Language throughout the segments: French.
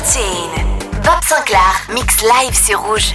Platine. Bob Sinclair, mix live sur Rouge.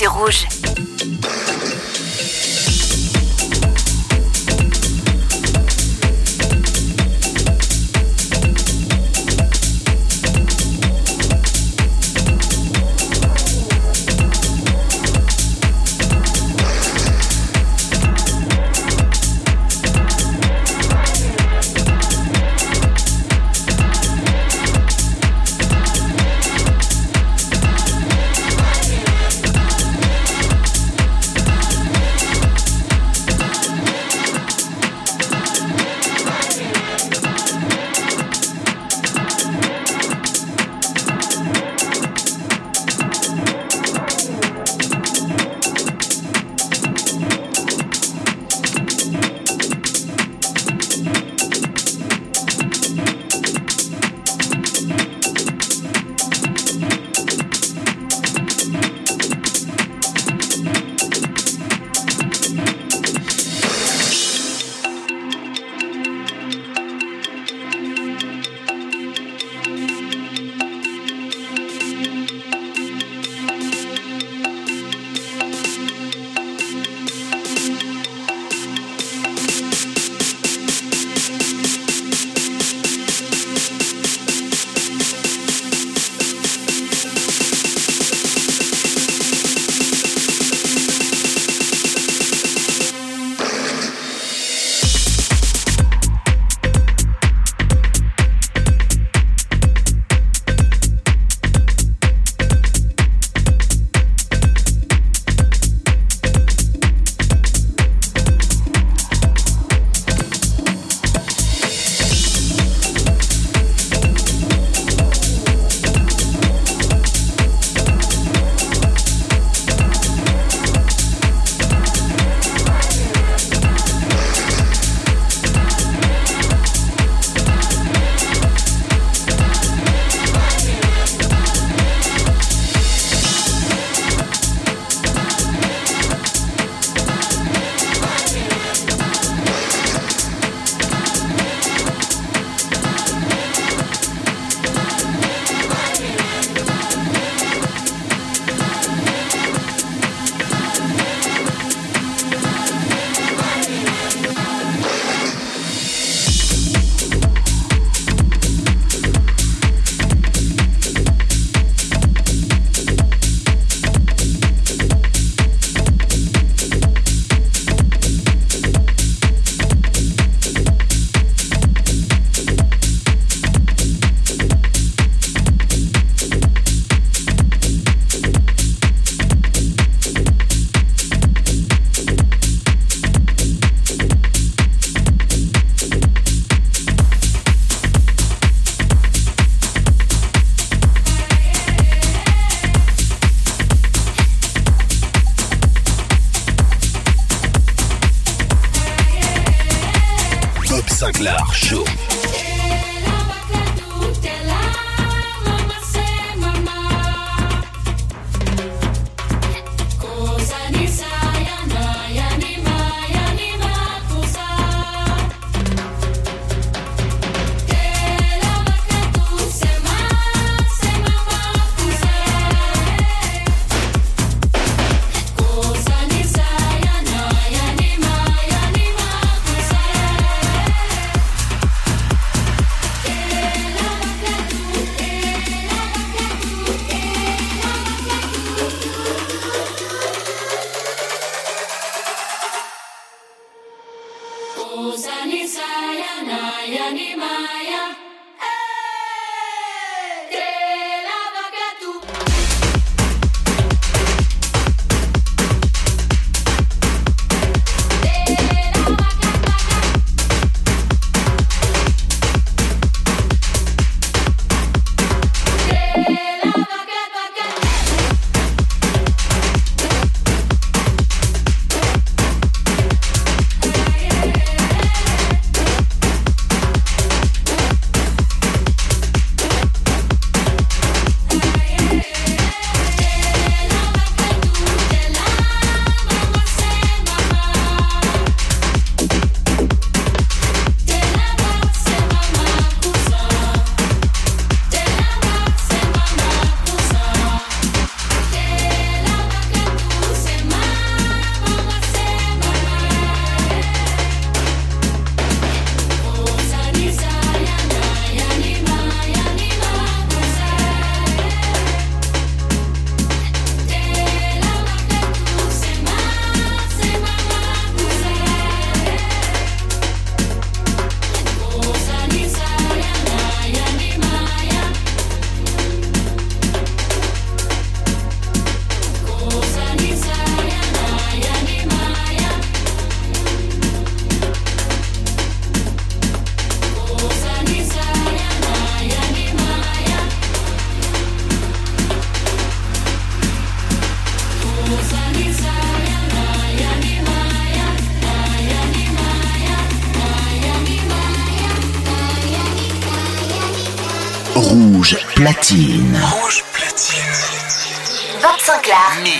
Sur Rouge. platine. Rouge platine. 25 là.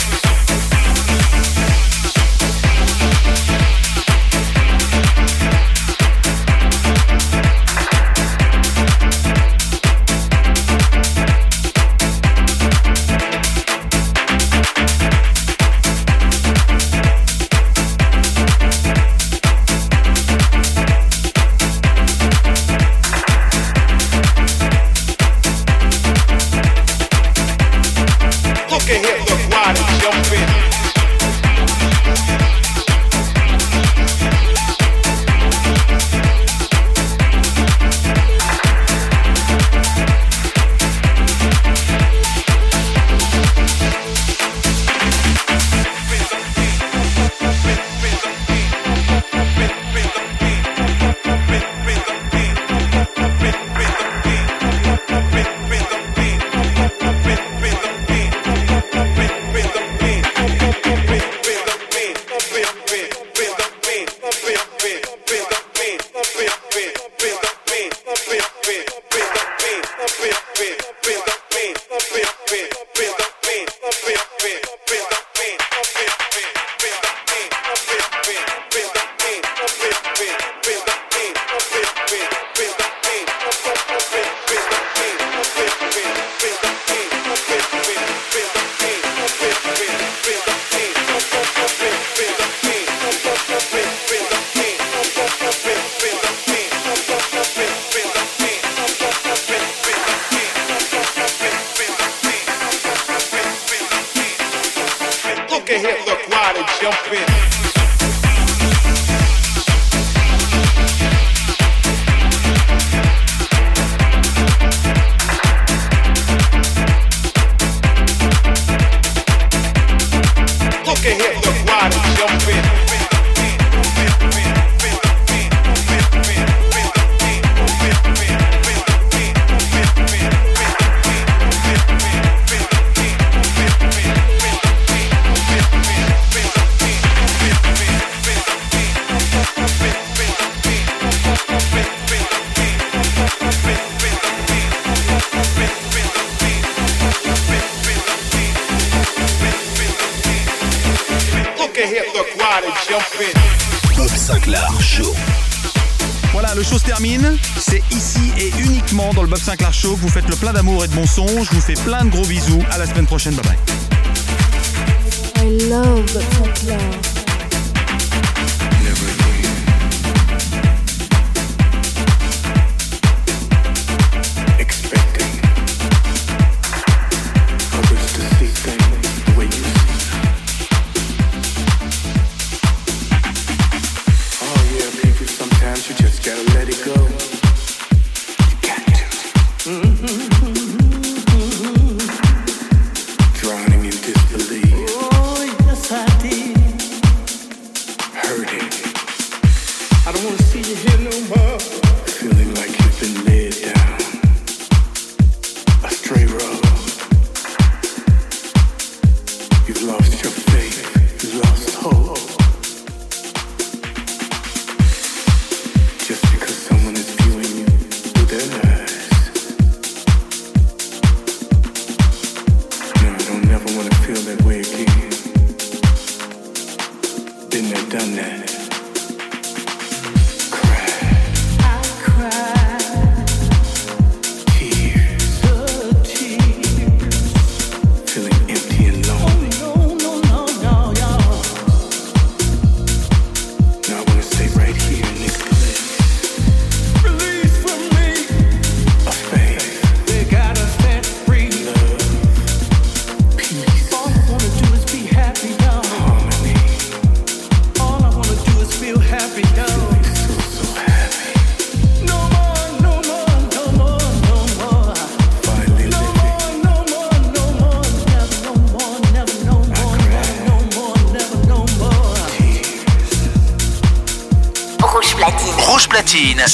Bye bye.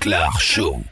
Sinclair Show.